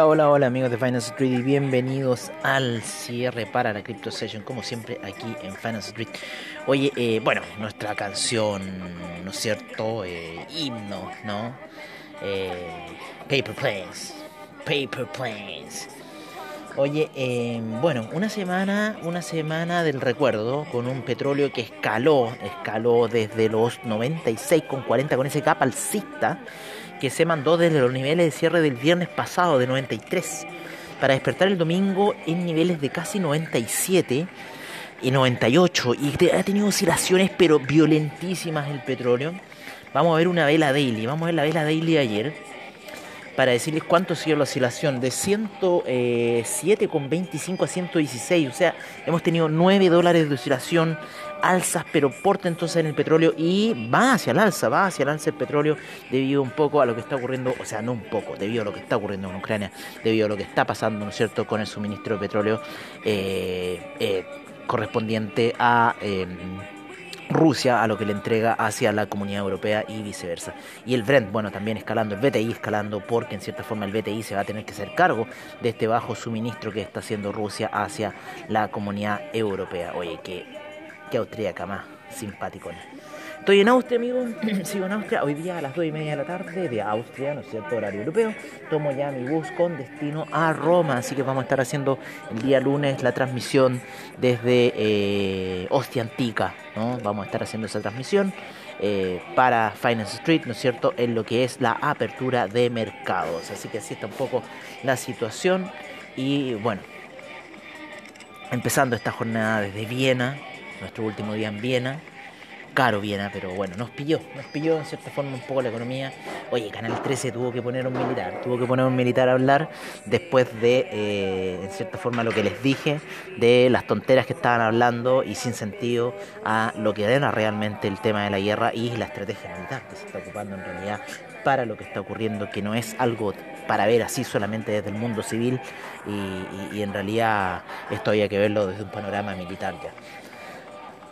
Hola, hola, hola amigos de Finance Street y bienvenidos al cierre para la Crypto Session, como siempre aquí en Finance Street. Oye, eh, bueno, nuestra canción, ¿no es cierto? Eh, himno, ¿no? Eh, paper Planes, Paper Planes. Oye, eh, bueno, una semana, una semana del recuerdo con un petróleo que escaló, escaló desde los 96,40 con ese gap alcista que se mandó desde los niveles de cierre del viernes pasado de 93 para despertar el domingo en niveles de casi 97 y 98 y ha tenido oscilaciones pero violentísimas el petróleo. Vamos a ver una vela daily, vamos a ver la vela daily de ayer para decirles cuánto ha sido la oscilación de 107,25 a 116, o sea, hemos tenido 9 dólares de oscilación, alzas, pero porta entonces en el petróleo y va hacia el alza, va hacia el alza el petróleo debido un poco a lo que está ocurriendo, o sea, no un poco, debido a lo que está ocurriendo en Ucrania, debido a lo que está pasando, ¿no es cierto?, con el suministro de petróleo eh, eh, correspondiente a... eh, Rusia a lo que le entrega hacia la comunidad europea y viceversa. Y el Brent, bueno, también escalando, el BTI escalando porque en cierta forma el BTI se va a tener que hacer cargo de este bajo suministro que está haciendo Rusia hacia la comunidad europea. Oye, qué, austríaca más simpático. Estoy en Austria, amigo. Sigo en Austria. Hoy día a las 2 y media de la tarde de Austria, ¿no es cierto? Horario europeo. Tomo ya mi bus con destino a Roma. Así que vamos a estar haciendo el día lunes la transmisión desde eh, Ostia Antica, ¿no? Vamos a estar haciendo esa transmisión eh, para Finance Street, ¿no es cierto? En lo que es la apertura de mercados. Así que así está un poco la situación. Y bueno, empezando esta jornada desde Viena, nuestro último día en Viena. Caro Viena, pero bueno, nos pilló, nos pilló en cierta forma un poco la economía. Oye, Canal 13 tuvo que poner un militar, tuvo que poner un militar a hablar después de, eh, en cierta forma, lo que les dije, de las tonteras que estaban hablando y sin sentido a lo que era realmente el tema de la guerra y la estrategia militar que se está ocupando en realidad para lo que está ocurriendo, que no es algo para ver así solamente desde el mundo civil y, y- y en realidad esto había que verlo desde un panorama militar ya.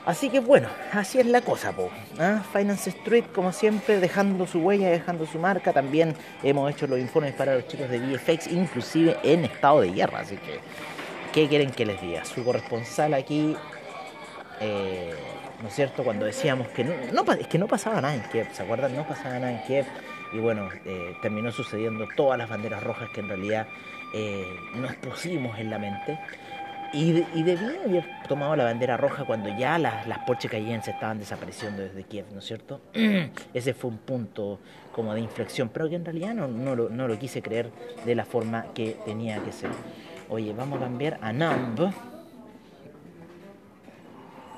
Así que bueno, así es la cosa, po. ¿ah? Finance Street, como siempre, dejando su huella, dejando su marca. También hemos hecho los informes para los chicos de VFX, inclusive en estado de guerra. Así que, ¿qué quieren que les diga? Su corresponsal aquí, eh, ¿no es cierto? Cuando decíamos que no, es que no pasaba nada en Kiev, ¿se acuerdan? No pasaba nada en Kiev. Y bueno, eh, terminó sucediendo todas las banderas rojas que en realidad eh, nos pusimos en la mente. Y, de- y debía haber tomado la bandera roja cuando ya las, las Porsche Cayenne estaban desapareciendo desde Kiev, ¿no es cierto? Ese fue un punto como de inflexión, pero que en realidad no, no, lo, no lo quise creer de la forma que tenía que ser. Oye, vamos a cambiar a Numb.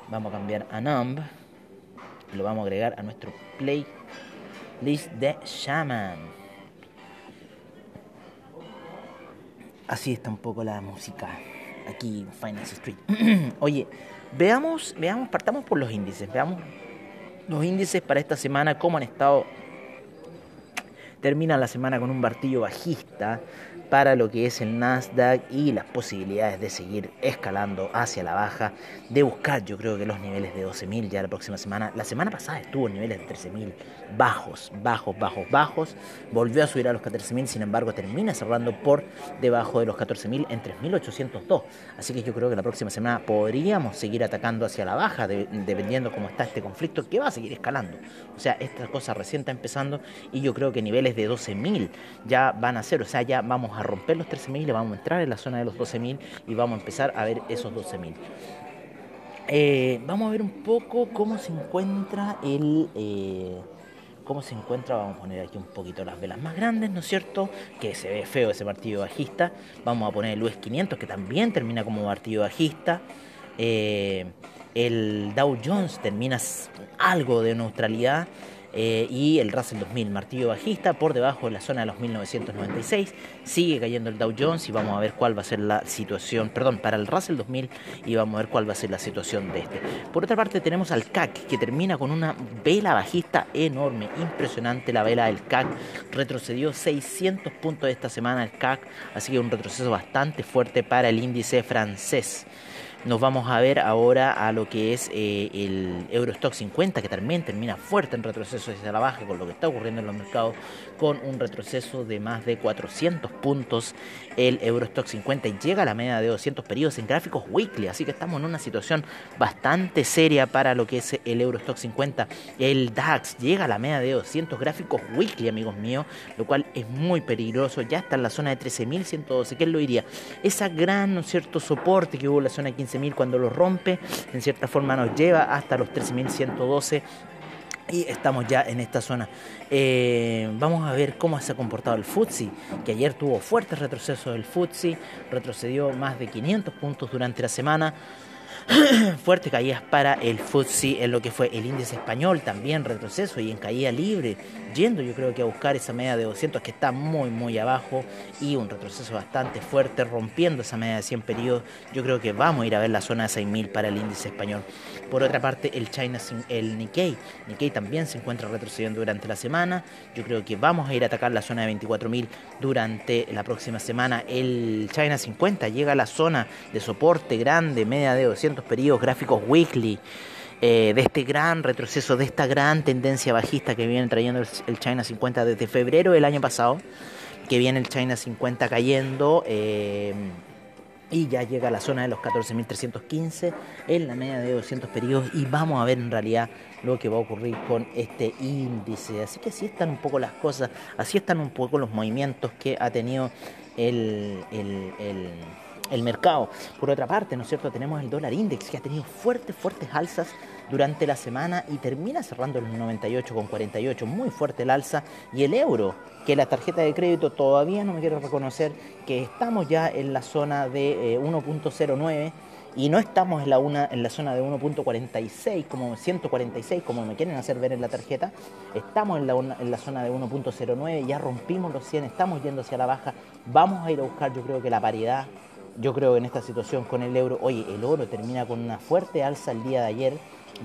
Vamos a cambiar a Numb. Y lo vamos a agregar a nuestro playlist de Shaman. Así está un poco la música aquí en Finance Street. Oye, veamos, veamos, partamos por los índices, veamos los índices para esta semana, cómo han estado. Termina la semana con un martillo bajista para lo que es el Nasdaq y las posibilidades de seguir escalando hacia la baja, de buscar yo creo que los niveles de 12.000 ya la próxima semana. La semana pasada estuvo en niveles de 13.000 bajos, bajos, bajos, bajos. Volvió a subir a los 14.000, sin embargo termina cerrando por debajo de los 14.000 en 3.802. Así que yo creo que la próxima semana podríamos seguir atacando hacia la baja, de- dependiendo cómo está este conflicto, que va a seguir escalando. O sea, esta cosa recién está empezando y yo creo que niveles de 12.000 ya van a ser, o sea, ya vamos a romper los 13.000 y vamos a entrar en la zona de los 12.000 y vamos a empezar a ver esos 12.000. Eh, vamos a ver un poco cómo se encuentra el... eh, cómo se encuentra, vamos a poner aquí un poquito las velas más grandes, ¿no es cierto? Que se ve feo ese martillo bajista. Vamos a poner el US 500 que también termina como martillo bajista. Eh, el Dow Jones termina algo de neutralidad. Eh, y el Russell 2000 martillo bajista por debajo de la zona de los 1996. Sigue cayendo el Dow Jones y vamos a ver cuál va a ser la situación, perdón, para el Russell 2000 y vamos a ver cuál va a ser la situación de este. Por otra parte tenemos al CAC que termina con una vela bajista enorme, impresionante la vela del CAC, retrocedió 600 puntos esta semana el CAC, así que un retroceso bastante fuerte para el índice francés. Nos vamos a ver ahora a lo que es eh, el Eurostock 50, que también termina fuerte en retroceso hacia la baja con lo que está ocurriendo en los mercados, con un retroceso de más de 400 puntos el Eurostock 50 y llega a la media de 200 periodos en gráficos weekly, así que estamos en una situación bastante seria para lo que es el Eurostock 50. El DAX llega a la media de 200 gráficos weekly, amigos míos, lo cual es muy peligroso, ya está en la zona de 13.112, ¿qué lo diría? Esa gran, ¿no cierto?, soporte que hubo la zona de 15.000 cuando lo rompe, en cierta forma nos lleva hasta los 13.112 y estamos ya en esta zona. Eh, vamos a ver cómo se ha comportado el FTSE, que ayer tuvo fuertes retrocesos del FTSE, retrocedió más de 500 puntos durante la semana. fuertes caídas para el FTSE en lo que fue el índice español, también retroceso y en caída libre, yendo yo creo que a buscar esa media de 200 que está muy muy abajo y un retroceso bastante fuerte, rompiendo esa media de 100 periodos, yo creo que vamos a ir a ver la zona de 6000 para el índice español. Por otra parte, el China, el Nikkei, Nikkei también se encuentra retrocediendo durante la semana, yo creo que vamos a ir a atacar la zona de 24.000 durante la próxima semana. El China 50 llega a la zona de soporte grande, media de 200 periodos gráficos weekly. Eh, de este gran retroceso, de esta gran tendencia bajista que viene trayendo el, China 50 desde febrero del año pasado, que viene el China 50 cayendo. Eh, y ya llega a la zona de los 14.315 en la media de 200 periodos y vamos a ver en realidad lo que va a ocurrir con este índice. Así que así están un poco las cosas, así están un poco los movimientos que ha tenido el, el, el el mercado. Por otra parte, ¿no es cierto? Tenemos el dólar index que ha tenido fuertes, fuertes alzas durante la semana y termina cerrando en 98,48, muy fuerte el alza. Y el euro, que la tarjeta de crédito todavía no me quiero reconocer que estamos ya en la zona de 1.09 eh, y no estamos en la, una, en la zona de 1.46, como 146, como me quieren hacer ver en la tarjeta. Estamos en la, en la zona de 1.09, ya rompimos los 100, estamos yendo hacia la baja. Vamos a ir a buscar, yo creo que la paridad yo creo que en esta situación con el euro, oye, el oro termina con una fuerte alza el día de ayer.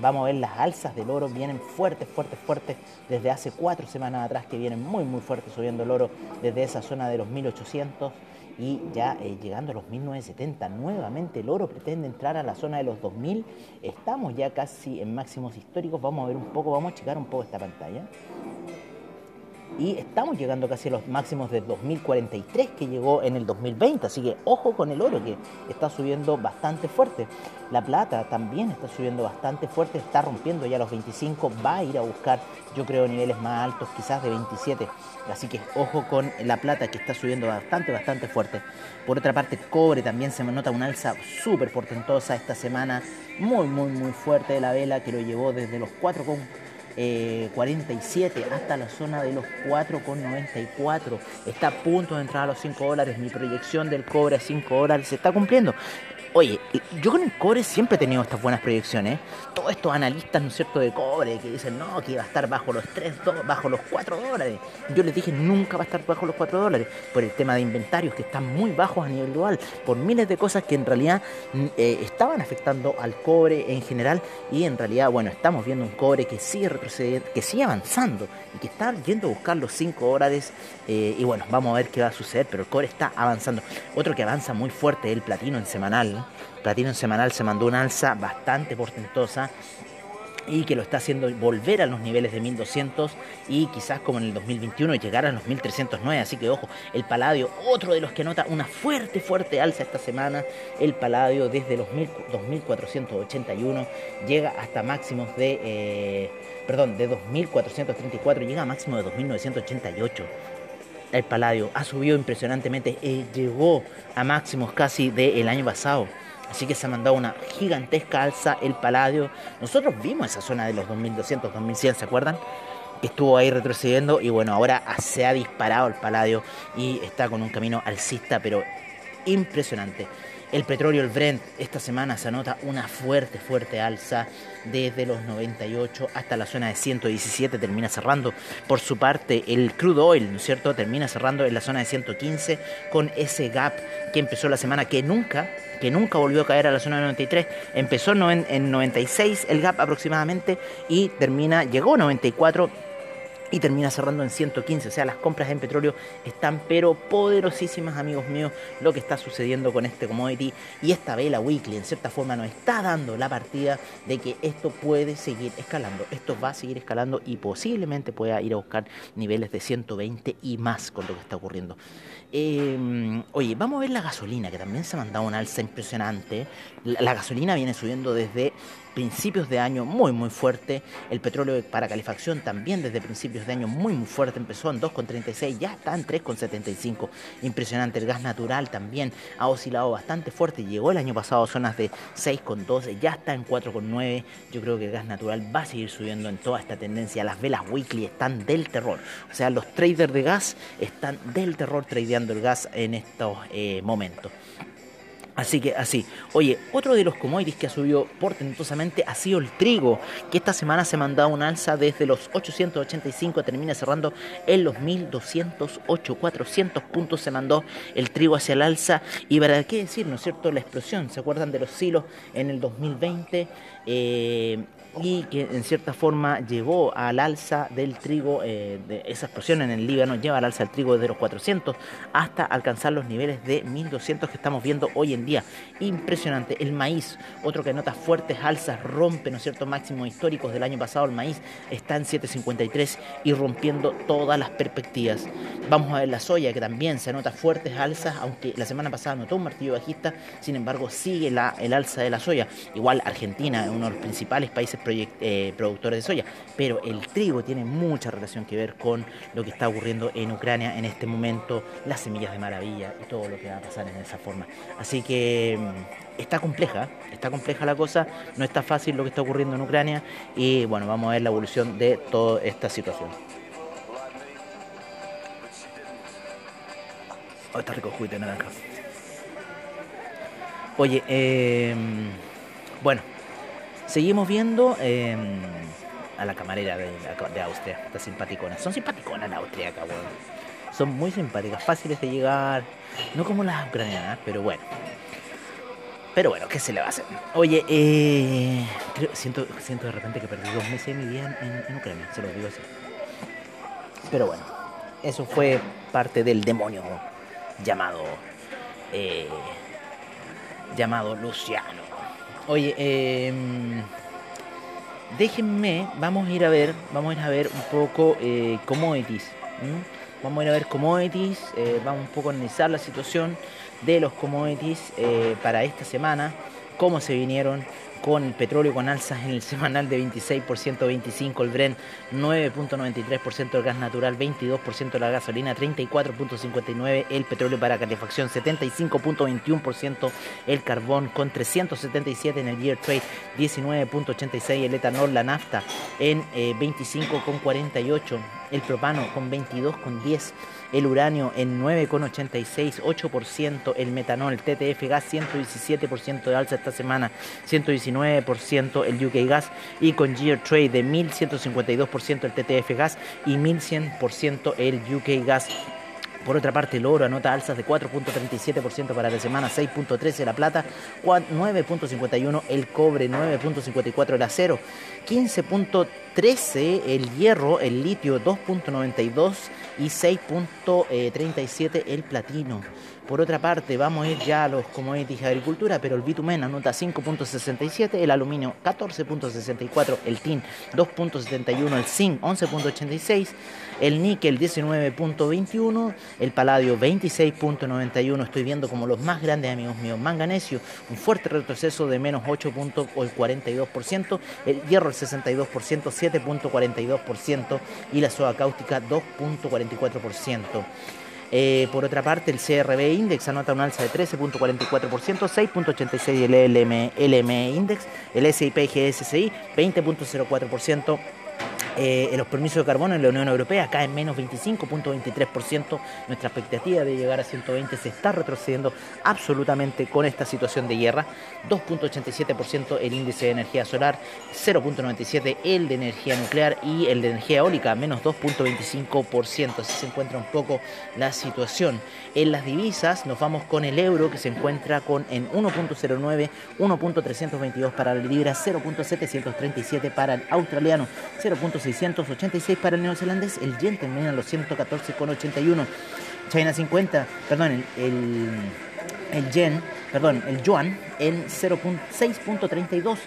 Vamos a ver las alzas del oro, vienen fuertes, fuertes, fuertes desde hace cuatro semanas atrás que vienen muy, muy fuertes subiendo el oro desde esa zona de los 1800 y ya eh, llegando a los 1970. Nuevamente el oro pretende entrar a la zona de los 2000. Estamos ya casi en máximos históricos. Vamos a ver un poco, vamos a checar un poco esta pantalla y estamos llegando casi a los máximos de 2043 que llegó en el 2020, así que ojo con el oro que está subiendo bastante fuerte. La plata también está subiendo bastante fuerte, está rompiendo ya los 25, va a ir a buscar yo creo niveles más altos, quizás de 27, así que ojo con la plata que está subiendo bastante, bastante fuerte. Por otra parte, cobre también se nota una alza súper portentosa esta semana, muy, muy, muy fuerte de la vela que lo llevó desde los 4 con 47 eh, hasta la zona de los 4,94. Está a punto de entrar a los 5 dólares. Mi proyección del cobre a 5 dólares se está cumpliendo. Oye, yo con el cobre siempre he tenido estas buenas proyecciones. Todos estos analistas, ¿no es cierto?, de cobre que dicen, no, que iba a estar bajo los 3, bajo los 4 dólares. Yo les dije, nunca va a estar bajo los 4 dólares. Por el tema de inventarios que están muy bajos a nivel global. Por miles de cosas que en realidad mm, eh, estaban afectando al cobre en general. Y en realidad, bueno, estamos viendo un cobre que sigue retrocediendo, que sigue avanzando y que está yendo a buscar los 5 dólares. Eh, y bueno, vamos a ver qué va a suceder. Pero el cobre está avanzando. Otro que avanza muy fuerte es el platino en semanal. Platino en semanal se mandó una alza bastante portentosa y que lo está haciendo volver a los niveles de 1200 y quizás como en el 2021 llegar a los 1309. Así que ojo, el Paladio, otro de los que nota una fuerte, fuerte alza esta semana. El Paladio desde los 2481 llega hasta máximos de, eh, perdón, de 2434, llega a máximo de 2988 el Paladio ha subido impresionantemente, eh, llegó a máximos casi del año pasado. Así que se ha mandado una gigantesca alza el Paladio. Nosotros vimos esa zona de los 2200, 2100, ¿se acuerdan? Que estuvo ahí retrocediendo y bueno, ahora se ha disparado el Paladio y está con un camino alcista, pero impresionante. El petróleo, el Brent, esta semana se anota una fuerte, fuerte alza desde los 98 hasta la zona de 117, termina cerrando. Por su parte, el crude oil, ¿no es cierto?, termina cerrando en la zona de 115 con ese gap que empezó la semana que nunca que nunca volvió a caer a la zona de 93, empezó en 96 el gap aproximadamente y termina, llegó a 94 y termina cerrando en 115. O sea, las compras en petróleo están pero poderosísimas, amigos míos, lo que está sucediendo con este commodity. Y esta vela weekly, en cierta forma, nos está dando la partida de que esto puede seguir escalando. Esto va a seguir escalando y posiblemente pueda ir a buscar niveles de 120 y más con lo que está ocurriendo. Eh, oye, vamos a ver la gasolina, que también se ha mandado una alza impresionante. la gasolina viene subiendo desde principios de año muy muy fuerte. El petróleo para calefacción también desde principios de año muy muy fuerte. Empezó en 2,36, ya está en 3,75. Impresionante. El gas natural también ha oscilado bastante fuerte. Llegó el año pasado a zonas de 6,12, ya está en 4,9. Yo creo que el gas natural va a seguir subiendo en toda esta tendencia. Las velas weekly están del terror. O sea, los traders de gas están del terror tradeando el gas en estos eh, momentos. Así que así. Oye, otro de los commodities que ha subido portentosamente ha sido el trigo, que esta semana se mandado un alza desde los 885, termina cerrando en los 1208, 400 puntos se mandó el trigo hacia el alza. Y para qué decir, ¿no es cierto? La explosión, ¿se acuerdan de los silos en el 2020? Eh, y que en cierta forma llevó al alza del trigo, eh, de esa explosión en el Líbano lleva al alza del trigo desde los 400 hasta alcanzar los niveles de 1200 que estamos viendo hoy en día. Impresionante. El maíz, otro que nota fuertes alzas, rompe, ¿no es cierto?, máximos históricos del año pasado. El maíz está en 753 y rompiendo todas las perspectivas. Vamos a ver la soya, que también se nota fuertes alzas, aunque la semana pasada notó un martillo bajista, sin embargo sigue la, el alza de la soya. Igual Argentina, uno de los principales países eh, productores de soya. Pero el trigo tiene mucha relación que ver con lo que está ocurriendo en Ucrania en este momento, las semillas de maravilla y todo lo que va a pasar en esa forma. Así que mm, está compleja, está compleja la cosa, no está fácil lo que está ocurriendo en Ucrania y bueno, vamos a ver la evolución de toda esta situación. Oh, está rico naranja. Oye, eh, bueno, Seguimos viendo em, a la camarera de, Austria, está simpaticona. Son simpaticonas las austríacas, weón. Son muy simpáticas, fáciles de llegar, no como las ucranianas, pero bueno. Pero bueno, ¿qué se le va a hacer? Oye, eh, siento, siento de repente que perdí dos meses de mi vida en, Ucrania, se lo digo así. Pero bueno, eso fue parte del demonio llamado eh, llamado Luciano. Oye, eh, déjenme, vamos a ir a ver, vamos a ir a ver un poco eh, commodities. Vamos a ir a ver commodities, eh, vamos un poco a analizar la situación de los commodities eh, para esta semana, cómo se vinieron, con petróleo con alzas en el semanal de 26%, 25% el Brent, 9.93% el gas natural, 22% la gasolina, 34.59% el petróleo para calefacción, 75.21% el carbón, con 377 en el year trade, 19.86 el etanol, la nafta en 25.48, eh, el propano con 22.10 el uranio en 9,86, 8%, el metanol, TTF gas 117% de alza esta semana, 119% el UK gas y con Gear Trade de 1152% el TTF gas y 1100% el UK gas. Por otra parte, el oro anota alzas de 4.37% para la semana, 6.13 la plata, 9.51 el cobre, 9.54 el acero, 15.13 el hierro, el litio 2.92 y 6.37 el platino. Por otra parte, vamos a ir ya a los commodities de agricultura, pero el bitumen anota 5.67, el aluminio 14.64, el tin 2.71, el zinc 11.86, el níquel 19.21, el paladio 26.91. Estoy viendo como los más grandes amigos míos, manganesio, un fuerte retroceso de menos 8.42%, el hierro el 62%, 7.42% y la soda cáustica 2.44%. Eh, por otra parte, el CRB Index anota un alza de 13.44%, 6.86% el LM, LM Index, el SIP GSCI 20.04%. Eh, los permisos de carbono en la Unión Europea caen menos 25.23%. Nuestra expectativa de llegar a 120 se está retrocediendo absolutamente con esta situación de guerra. 2.87% el índice de energía solar, 0.97% el de energía nuclear y el de energía eólica, menos 2.25%. Así se encuentra un poco la situación. En las divisas nos vamos con el euro que se encuentra con en 1.09, 1.322 para la libra, 0.737 para el australiano, 0.686 para el neozelandés, el yen termina en los 114,81. China 50, perdón, el, el, yen, perdón, el yuan en 0.6.32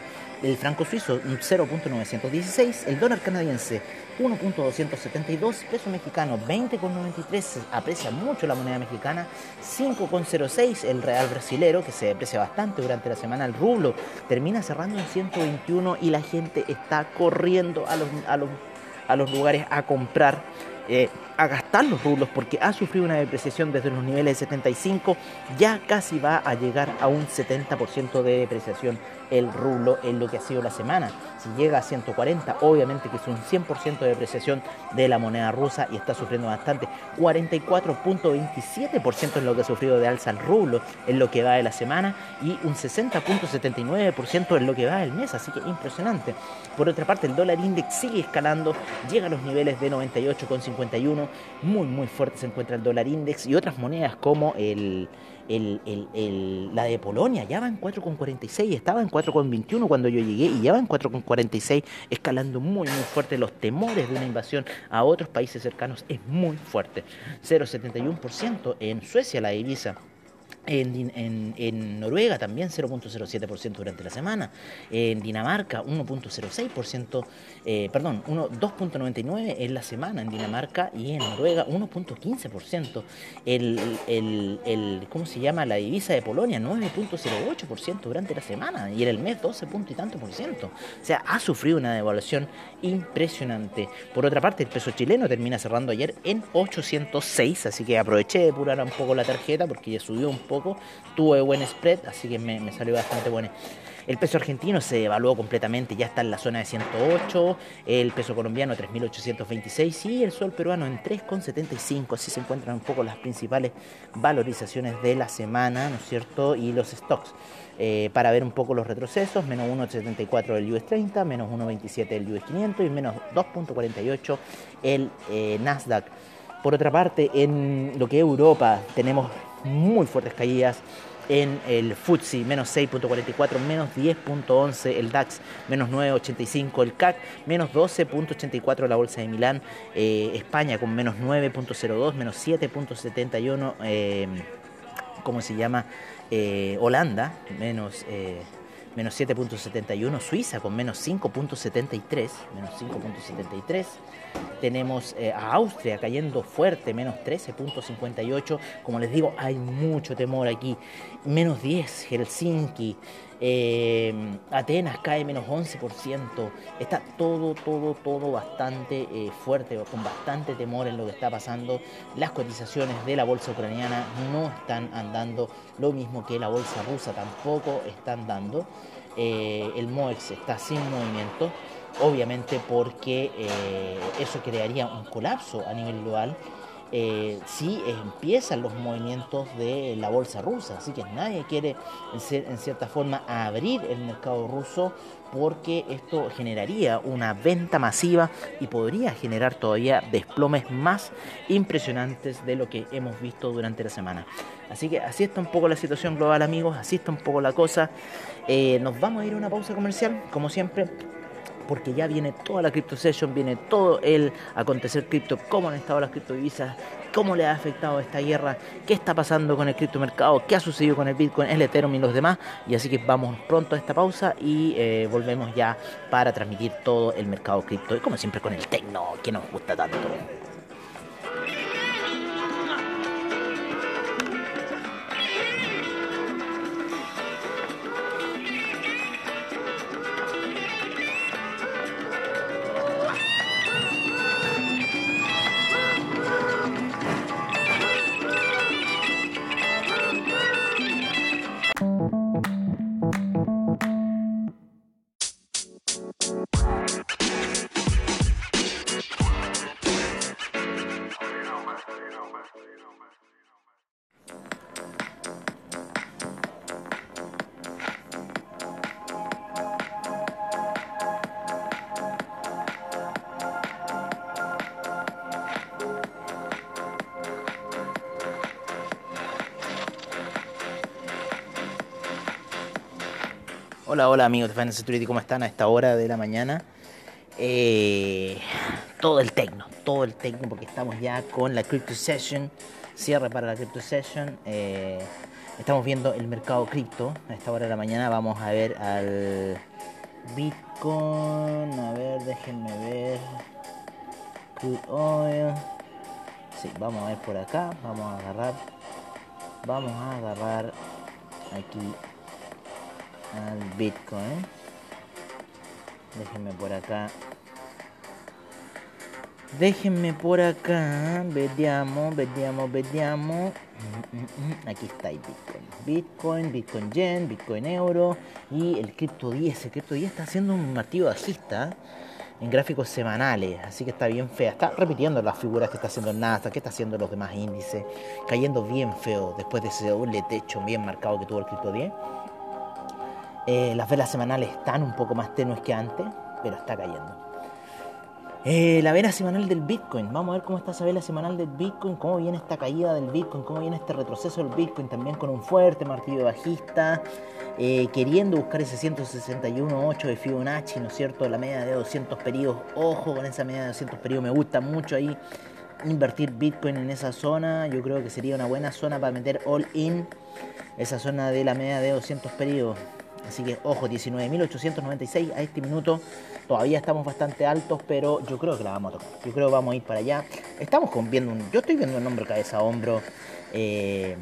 el franco suizo 0.916, el dólar canadiense 1.272, peso mexicano 20.93, aprecia mucho la moneda mexicana, 5.06 el real brasilero, que se deprecia bastante durante la semana, el rublo termina cerrando en 121 y la gente está corriendo a los, a los, a los lugares a comprar. Eh, a gastar los rublos porque ha sufrido una depreciación desde los niveles de 75, ya casi va a llegar a un 70% de depreciación el rublo en lo que ha sido la semana. Si llega a 140, obviamente que es un 100% de depreciación de la moneda rusa y está sufriendo bastante. 44.27% en lo que ha sufrido de alza el rublo en lo que va de la semana y un 60.79% en lo que va del mes, así que impresionante. Por otra parte, el dólar index sigue escalando, llega a los niveles de 98,51, muy muy fuerte se encuentra el dólar index y otras monedas como el la de Polonia ya va en 4,46, estaba en 4,21 cuando yo llegué y ya va en 4,46, escalando muy muy fuerte. Los temores de una invasión a otros países cercanos es muy fuerte. 0,71% en Suecia la divisa en, Noruega también 0.07% durante la semana. En Dinamarca 1.06%, eh, perdón, 2.99% en la semana en Dinamarca y en Noruega 1.15%. El, el, el, ¿cómo se llama? La divisa de Polonia 9.08% durante la semana y en el mes 12 y tanto por ciento. O sea, ha sufrido una devaluación impresionante. Por otra parte, el peso chileno termina cerrando ayer en 806, así que aproveché de apurar un poco la tarjeta porque ya subió un poco tuve buen spread, así que me, salió bastante bueno. El peso argentino se evaluó completamente, ya está en la zona de 108, el peso colombiano 3.826 y el sol peruano en 3.75. Así se encuentran un poco las principales valorizaciones de la semana, ¿no es cierto? Y los stocks. Eh, para ver un poco los retrocesos, menos 1.74 el US 30, menos 1.27 el US 500 y menos 2.48 el eh, Nasdaq. Por otra parte, en lo que es Europa tenemos muy fuertes caídas en el FTSE, menos 6.44, menos 10.11 el DAX, menos 9.85 el CAC, menos 12.84 la Bolsa de Milán, eh, España con menos 9.02, menos 7.71, eh, ¿cómo se llama? Eh, Holanda, menos... Eh, menos 7.71, Suiza con menos 5.73, menos 5.73, tenemos eh, a Austria cayendo fuerte, menos 13.58. Como les digo, hay mucho temor aquí. Menos 10, Helsinki. Eh, Atenas cae menos 11%. Está todo, todo, todo bastante eh, fuerte, con bastante temor en lo que está pasando. Las cotizaciones de la bolsa ucraniana no están andando lo mismo que la bolsa rusa tampoco están dando. el MOEX está sin movimiento obviamente porque eh, eso crearía un colapso a nivel global eh, si empiezan los movimientos de la bolsa rusa. Así que nadie quiere, en cierta forma, abrir el mercado ruso porque esto generaría una venta masiva y podría generar todavía desplomes más impresionantes de lo que hemos visto durante la semana. Así que así está un poco la situación global amigos, así está un poco la cosa. Eh, nos vamos a ir a una pausa comercial, como siempre porque ya viene toda la Crypto Session, viene todo el acontecer cripto, cómo han estado las criptodivisas, cómo le ha afectado esta guerra, qué está pasando con el criptomercado, qué ha sucedido con el Bitcoin, el Ethereum y los demás. Y así que vamos pronto a esta pausa y eh, volvemos ya para transmitir todo el mercado cripto y como siempre con el tecno que nos gusta tanto. Hola, amigos de Finance Security, ¿cómo están a esta hora de la mañana? Eh, todo el tecno, todo el tecno, porque estamos ya con la Crypto Session, cierre para la Crypto Session. Eh, estamos viendo el mercado cripto a esta hora de la mañana. Vamos a ver al Bitcoin, a ver, déjenme ver. Crude oil. Sí, vamos a ver por acá, vamos a agarrar, vamos a agarrar aquí al Bitcoin. Déjenme por acá. Déjenme por acá. Veamos, veamos, veamos. Aquí está el Bitcoin. Bitcoin, Bitcoin Yen, Bitcoin Euro y el Crypto 10. El Crypto 10 está haciendo un activo bajista en gráficos semanales, así que está bien fea. Está repitiendo las figuras que está haciendo el Nasdaq, que está haciendo los demás índices, cayendo bien feo después de ese doble techo bien marcado que tuvo el Crypto 10. Eh, las velas semanales están un poco más tenues que antes, pero está cayendo. Eh, la vela semanal del Bitcoin. Vamos a ver cómo está esa vela semanal del Bitcoin, cómo viene esta caída del Bitcoin, cómo viene este retroceso del Bitcoin, también con un fuerte martillo bajista, eh, queriendo buscar ese 161.8 de Fibonacci, ¿no es cierto? La media de 200 periodos. Ojo con esa media de 200 periodos, me gusta mucho ahí invertir Bitcoin en esa zona. Yo creo que sería una buena zona para meter all in esa zona de la media de 200 periodos. Así que ojo, 19.896 a este minuto. Todavía estamos bastante altos, pero yo creo que la vamos a tocar. Yo creo que vamos a ir para allá. Estamos con viendo un, yo estoy viendo un nombre cabeza a hombro eh,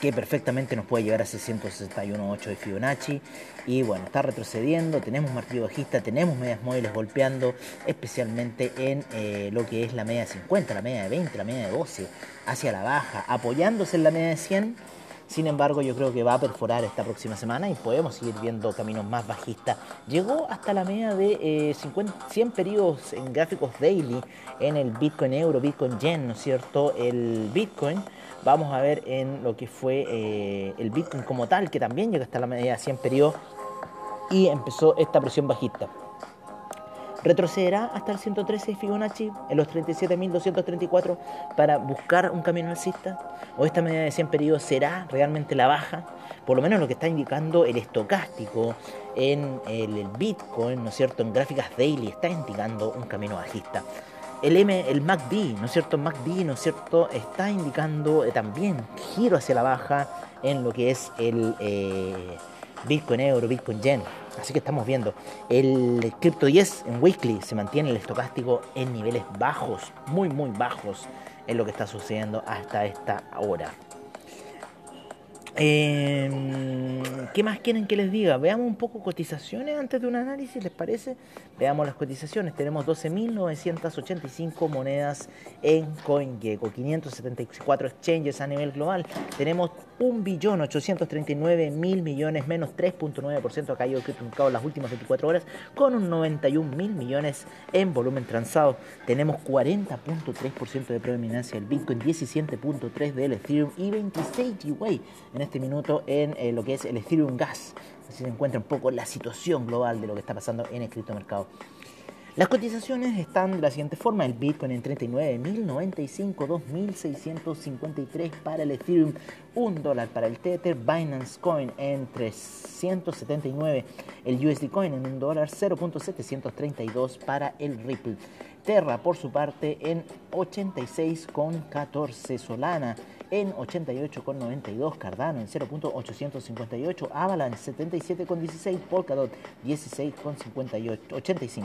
que perfectamente nos puede llegar a ese 161.8 de Fibonacci. Y bueno, está retrocediendo. Tenemos martillo bajista, tenemos medias móviles golpeando, especialmente en eh, lo que es la media de 50, la media de 20, la media de 12, hacia la baja, apoyándose en la media de 100 sin embargo, yo creo que va a perforar esta próxima semana y podemos seguir viendo caminos más bajistas. Llegó hasta la media de 50, eh, 100 periodos en gráficos daily en el Bitcoin Euro, Bitcoin Yen, ¿no es cierto? El Bitcoin. Vamos a ver en lo que fue eh, el Bitcoin como tal, que también llegó hasta la media de 100 periodos y empezó esta presión bajista retrocederá hasta el 113 de Fibonacci en los 37.234 para buscar un camino alcista? ¿O esta medida de 100 periodos será realmente la baja? Por lo menos lo que está indicando el estocástico en el Bitcoin, ¿no es cierto? En gráficas daily está indicando un camino bajista. El M, el MACD, ¿no es cierto? MACD, ¿no es cierto? Está indicando eh, también giro hacia la baja en lo que es el eh, Bitcoin Euro, Bitcoin Yen. Así que estamos viendo, el Crypto 10 en Weekly se mantiene el estocástico en niveles bajos, muy muy bajos, en lo que está sucediendo hasta esta hora. Em, ¿Qué más quieren que les diga? Veamos un poco cotizaciones antes de un análisis, ¿les parece? Veamos las cotizaciones. Tenemos 12.985 monedas en CoinGecko, 574 exchanges a nivel global. Tenemos 1.839.000 millones, menos 3.9% ha caído el criptomercado en las últimas 24 horas, con un 91.000 millones en volumen transado. Tenemos 40.3% de predominancia del Bitcoin, 17.3% del Ethereum y 26 GWay en este minuto en eh, lo que es el Ethereum Gas. Así se encuentra un poco la situación global de lo que está pasando en el criptomercado. Las cotizaciones están de la siguiente forma: el Bitcoin en 39.095, 2.653 para el Ethereum, 1 dólar para el Tether, Binance Coin en 379, el USD Coin en 1 dólar, 0.732 para el Ripple. Terra, por su parte, en 86,14 Solana, en 88,92 Cardano, en 0.858 Avalanche, 77,16 Polkadot, 16,85.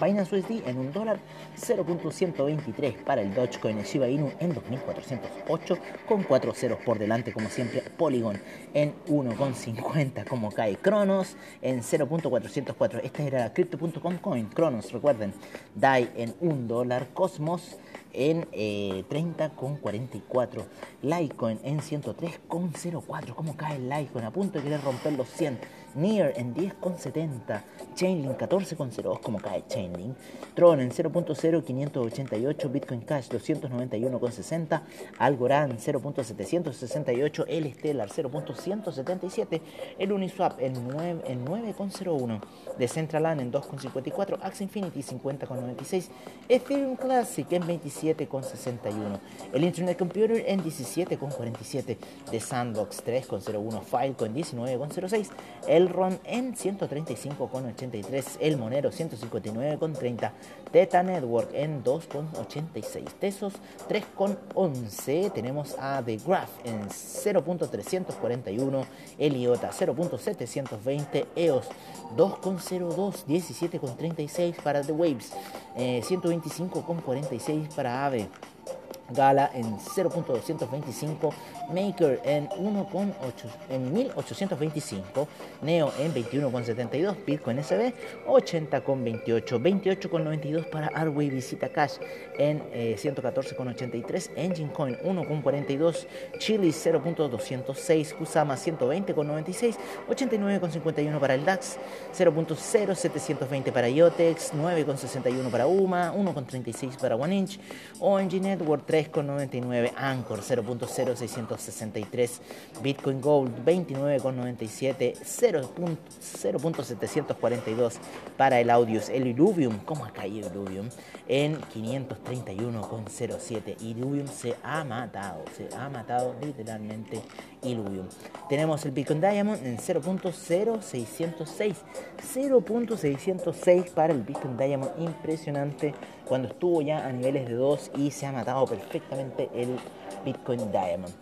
Binance USD en un dólar 0.123 para el Dogecoin el Shiba Inu en 2.408 con 4 ceros por delante como siempre Polygon en 1.50 como cae Cronos en 0.404 esta era Crypto.com Coin Cronos recuerden DAI en 1 dólar Cosmos en eh, 30,44. Litecoin en 103,04. ¿Cómo cae el Litecoin? A punto de querer romper los 100. Near en 10,70. Chainlink 14,02. ¿Cómo cae Chainlink? Tron en 0.0588. Bitcoin Cash 291,60. Algorand 0.768. El Stellar 0.177. El Uniswap en 9,01. Decentraland en 2,54. Axie Infinity 50,96. Ethereum Classic en 27,61. El Internet Computer en 17,47. The Sandbox 3,01. Filecoin 19,06. El Elrond en 135,83, El Monero 159,30, Teta Network en 2,86, Tesos 3,11, tenemos a The Graph en 0.341, Eliota 0.720, EOS 2,02, 17,36 para The Waves, eh, 125,46 para velho. Gala en 0.225, Maker en 1.8 en 1825, Neo en 21.72, Bitcoin SB 80.28, 28.92 para Arway Visita Cash en eh, 114.83, Engine Coin 1.42, Chili 0.206, Kusama 120.96, 89.51 para el DAX, 0.0720 para IOTEX, 9.61 para UMA, 1.36 para One Inch, ONG Network 3,99, Anchor 0.0663, Bitcoin Gold 29,97, 0.742 para el Audius, el Illuvium, ¿cómo ha caído Illuvium? En 531,07. Illuvium se ha matado, se ha matado literalmente Illuvium. Tenemos el Bitcoin Diamond en 0.0606, 0.606 para el Bitcoin Diamond, impresionante cuando estuvo ya a niveles de 2 y se ha matado perfectamente el Bitcoin Diamond.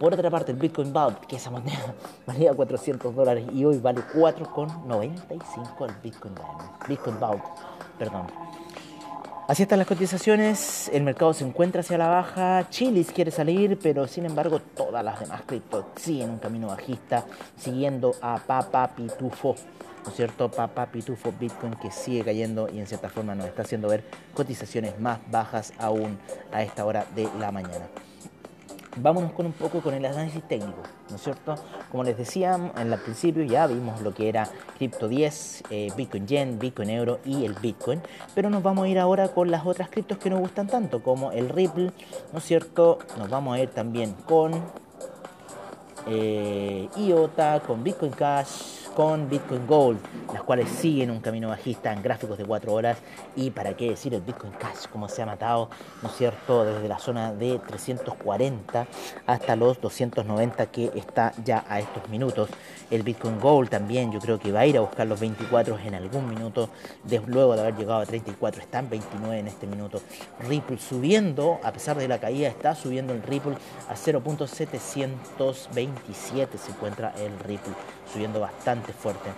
Por otra parte, el Bitcoin Vault, que esa moneda valía 400 dólares y hoy vale 4,95 el Bitcoin Diamond. Bitcoin Vault, perdón. Así están las cotizaciones, el mercado se encuentra hacia la baja, Chilis quiere salir, pero sin embargo todas las demás criptos siguen un camino bajista, siguiendo a Papa Pitufo, ¿no es cierto? Papa Pitufo Bitcoin que sigue cayendo y en cierta forma nos está haciendo ver cotizaciones más bajas aún a esta hora de la mañana. Vámonos con un poco con el análisis técnico, ¿no es cierto? Como les decía en el principio, ya vimos lo que era Crypto 10, eh, Bitcoin Yen, Bitcoin Euro y el Bitcoin, pero nos vamos a ir ahora con las otras criptos que nos gustan tanto, como el Ripple, ¿no es cierto? Nos vamos a ir también con eh, IOTA, con Bitcoin Cash, con Bitcoin Gold, las cuales siguen un camino bajista en gráficos de 4 horas y para qué decir el Bitcoin Cash, como se ha matado, ¿no es cierto?, desde la zona de 340 hasta los 290 que está ya a estos minutos. El Bitcoin Gold también yo creo que va a ir a buscar los 24 en algún minuto, desde luego de haber llegado a 34, está en 29 en este minuto. Ripple subiendo, a pesar de la caída, está subiendo el Ripple a 0.727 se encuentra el Ripple, subiendo bastante fuerte.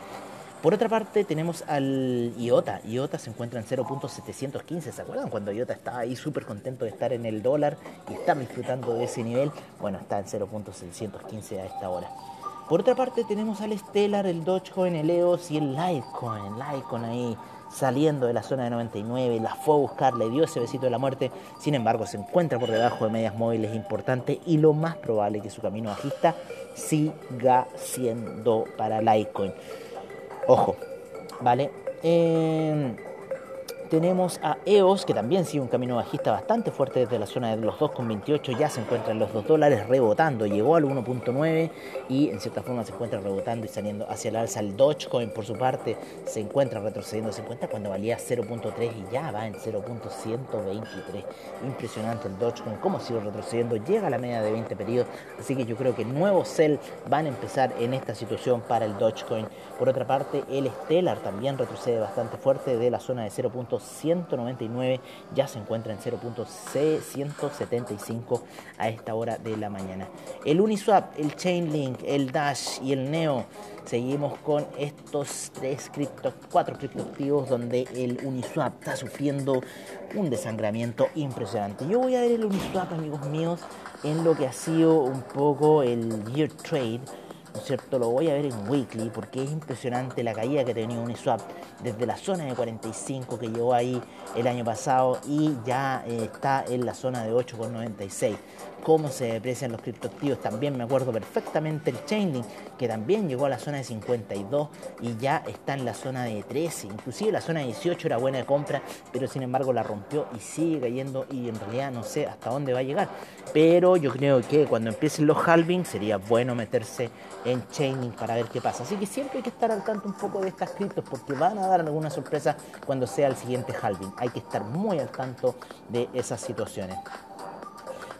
Por otra parte tenemos al IOTA. IOTA se encuentra en 0.715. ¿Se acuerdan cuando IOTA estaba ahí súper contento de estar en el dólar y está disfrutando de ese nivel? Bueno, está en 0.715 a esta hora. Por otra parte tenemos al Stellar, el Dogecoin, el EOS y el Litecoin. Litecoin ahí saliendo de la zona de 99, la fue a buscar, le dio ese besito de la muerte, sin embargo se encuentra por debajo de medias móviles importantes y lo más probable es que su camino bajista siga siendo para Litecoin. Ojo, ¿vale? Eh, tenemos a EOS, que también sigue un camino bajista bastante fuerte desde la zona de los 2,28, ya se encuentra en los 2 dólares rebotando, llegó al 1,9 y en cierta forma se encuentra rebotando y saliendo hacia el alza. El Dogecoin, por su parte, se encuentra retrocediendo, se encuentra cuando valía 0,3 y ya va en 0,123. Impresionante el Dogecoin, cómo sigue retrocediendo, llega a la media de 20 periodos, así que yo creo que nuevos sell van a empezar en esta situación para el Dogecoin. Por otra parte, el Stellar también retrocede bastante fuerte de la zona de 0. 199 ya se encuentra en 0.175 a esta hora de la mañana. El Uniswap, el Chainlink, el Dash y el Neo seguimos con estos tres criptos, cuatro criptoactivos donde el Uniswap está sufriendo un desangramiento impresionante. Yo voy a ver el Uniswap, amigos míos, en lo que ha sido un poco el Year Trade. ¿No es cierto? Lo voy a ver en weekly porque es impresionante la caída que ha tenido Uniswap desde la zona de 45 que llegó ahí el año pasado y ya eh, está en la zona de 8,96 cómo se deprecian los criptoactivos. También me acuerdo perfectamente el Chainlink, que también llegó a la zona de 52 y ya está en la zona de 13. Inclusive la zona de 18 era buena de compra, pero sin embargo la rompió y sigue cayendo y en realidad no sé hasta dónde va a llegar. Pero yo creo que cuando empiecen los halving sería bueno meterse en Chainlink para ver qué pasa. Así que siempre hay que estar al tanto un poco de estas criptos porque van a dar alguna sorpresa cuando sea el siguiente halving. Hay que estar muy al tanto de esas situaciones.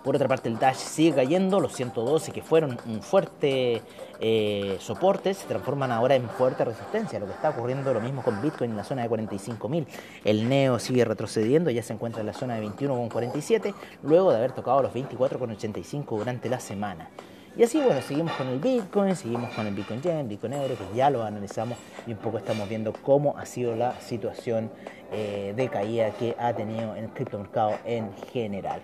Por otra parte, el Dash sigue cayendo, los 112 que fueron un fuerte eh, soporte se transforman ahora en fuerte resistencia. Lo que está ocurriendo lo mismo con Bitcoin en la zona de 45.000. El Neo sigue retrocediendo, ya se encuentra en la zona de 21,47, luego de haber tocado los 24,85 durante la semana. Y así, bueno, seguimos con el Bitcoin, seguimos con el Bitcoin Yen, Bitcoin Euro, que ya lo analizamos y un poco estamos viendo cómo ha sido la situación eh, de caída que ha tenido en el criptomercado en general.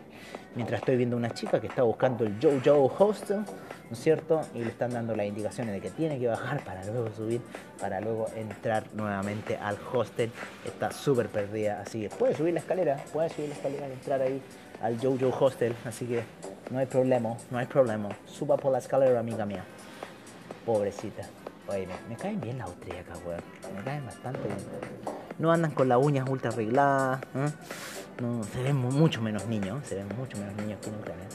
Mientras estoy viendo una chica que está buscando el Jojo Hostel, ¿no es cierto? Y le están dando las indicaciones de que tiene que bajar para luego subir, para luego entrar nuevamente al hostel. Está súper perdida, así que puede subir la escalera, puede subir la escalera entrar ahí al Jojo Hostel, así que no hay problema, no hay problema. Suba por la escalera, amiga mía. Pobrecita. Oye, me, caen bien las austríacas, weón. Me caen bastante bien. No andan con las uñas ultra arregladas. ¿eh? No, se ven mucho menos niños, se ven mucho menos niños que en Ucrania.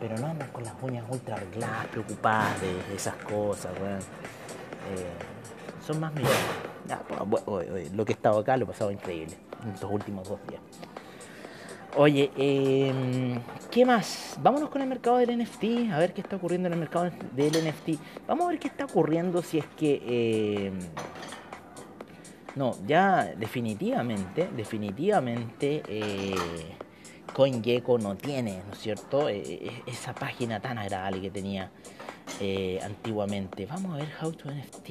Pero no andan con las uñas ultra arregladas, preocupadas de esas cosas, weón. Eh, son más millones. Lo que he estado acá lo he pasado increíble en estos últimos dos días. Oye, eh, ¿qué más? Vámonos con el mercado del NFT, a ver qué está ocurriendo en el mercado del NFT. Vamos a ver qué está ocurriendo si es que... Eh, no, ya definitivamente, definitivamente eh, CoinGecko no tiene, ¿no es cierto? Eh, eh, esa página tan agradable que tenía antiguamente. Vamos a ver How to NFT.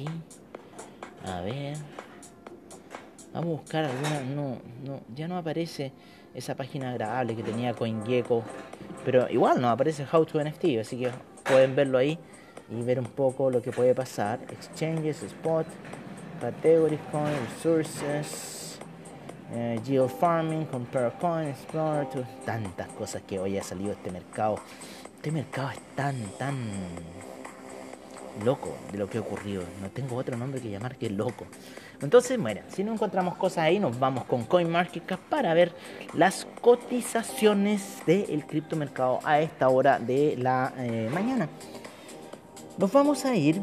A ver. Vamos a buscar alguna. No, no, ya no aparece esa página agradable que tenía CoinGecko. Pero igual no aparece How to NFT, así que pueden verlo ahí y ver un poco lo que puede pasar. Exchanges, Spot, Category Coin, Resources, eh, Geofarming, Compare Coin, Explorer, tantas cosas que hoy ha salido este mercado. Este mercado es tan, tan loco de lo que ha ocurrido. No tengo otro nombre que llamar que loco. Entonces, bueno, si no encontramos cosas ahí, nos vamos con CoinMarketCap para ver las cotizaciones del criptomercado a esta hora de la eh, mañana. Nos vamos a ir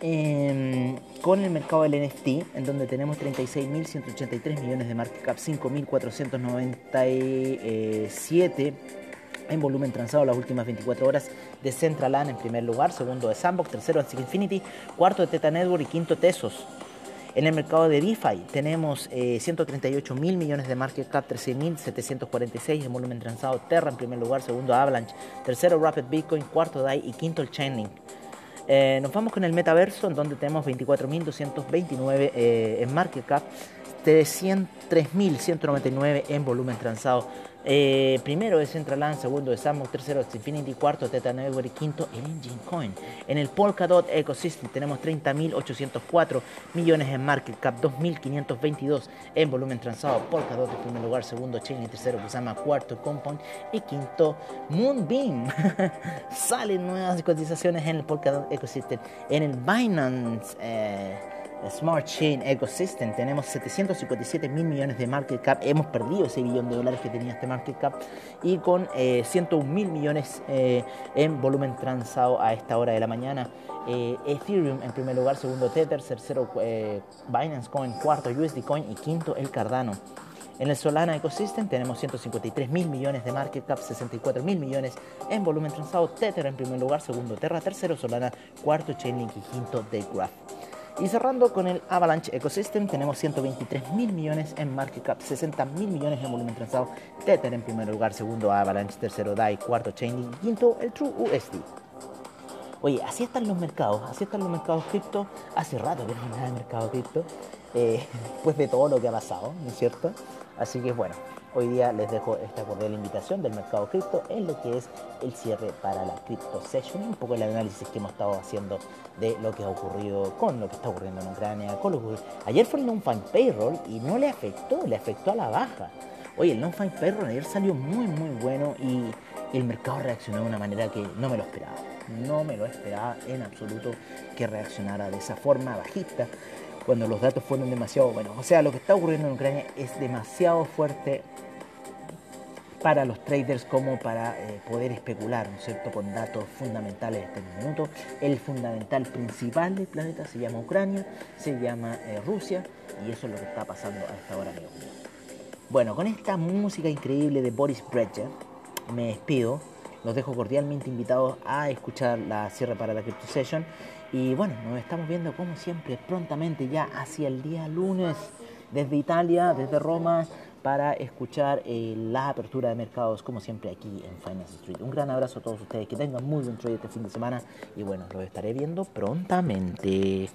em, con el mercado del NFT, en donde tenemos 36.183 millones de market cap, 5.497 en volumen transado las últimas 24 horas de Centraland en primer lugar, segundo de Sandbox, tercero de Infinity, cuarto de Teta Network y quinto Tesos. En el mercado de DeFi tenemos 138 mil millones de market cap, 13.746 en volumen transado, Terra en primer lugar, segundo Avalanche, tercero Rapid Bitcoin, cuarto DAI y quinto el Chainlink. Eh, nos vamos con el metaverso, en donde tenemos 24.229 eh, en market cap, 3.199 en volumen transado. Eh, primero de Centraland, segundo de Sandbox, tercero de Infinity, cuarto Teta Network y quinto el Engine Coin. En el Polkadot Ecosystem tenemos 30.804 millones en market cap, 2.522 en volumen transado. Polkadot en primer lugar, segundo Chain tercero llama cuarto Compound y quinto Moonbeam. Salen nuevas cotizaciones en el Polkadot Ecosystem. En el Binance... Eh, Smart Chain Ecosystem tenemos 757 mil millones de market cap. Hemos perdido ese billón de dólares que tenía este market cap y con 101 eh, mil millones eh, en volumen transado a esta hora de la mañana. Eh, Ethereum en primer lugar, segundo Tether, tercero Binance Coin, cuarto USD Coin y quinto el Cardano. En el Solana Ecosystem tenemos 153 mil millones de market cap, 64 mil millones en volumen transado. Tether en primer lugar, segundo Terra, tercero Solana, cuarto Chainlink y quinto Graph. Y cerrando con el Avalanche Ecosystem, tenemos 123 mil millones en market cap, 60 mil millones en volumen transado. Tether en primer lugar, segundo Avalanche, tercero DAI, cuarto Chainlink, quinto el True USD. Oye, así están los mercados, así están los mercados cripto. Hace rato que no hay nada mercado cripto, eh, después de todo lo que ha pasado, ¿no es cierto? Así que bueno, Hoy día les dejo esta cordial invitación del mercado cripto en lo que es el cierre para la Crypto Session, un poco el análisis que hemos estado haciendo de lo que ha ocurrido con lo que está ocurriendo en Ucrania. Con lo Ayer fue el non-fan payroll y no le afectó, le afectó a la baja. Oye, el non-fan payroll ayer salió muy muy bueno y el mercado reaccionó de una manera que no me lo esperaba. No me lo esperaba en absoluto que reaccionara de esa forma bajista cuando los datos fueron demasiado buenos. O sea, lo que está ocurriendo en Ucrania es demasiado fuerte para los traders como para eh, poder especular, ¿no es cierto?, con datos fundamentales de este minuto. El fundamental principal del planeta se llama Ucrania, se llama eh, Rusia, y eso es lo que está pasando a esta hora, Bueno, con esta música increíble de Boris Brecher, me despido. Los dejo cordialmente invitados a escuchar la cierre para la Crypto Session. Y bueno, nos estamos viendo como siempre prontamente ya hacia el día lunes desde Italia, desde Roma, para escuchar eh, la apertura de mercados como siempre aquí en Finance Street. Un gran abrazo a todos ustedes, que tengan muy buen trade este fin de semana y bueno, los estaré viendo prontamente.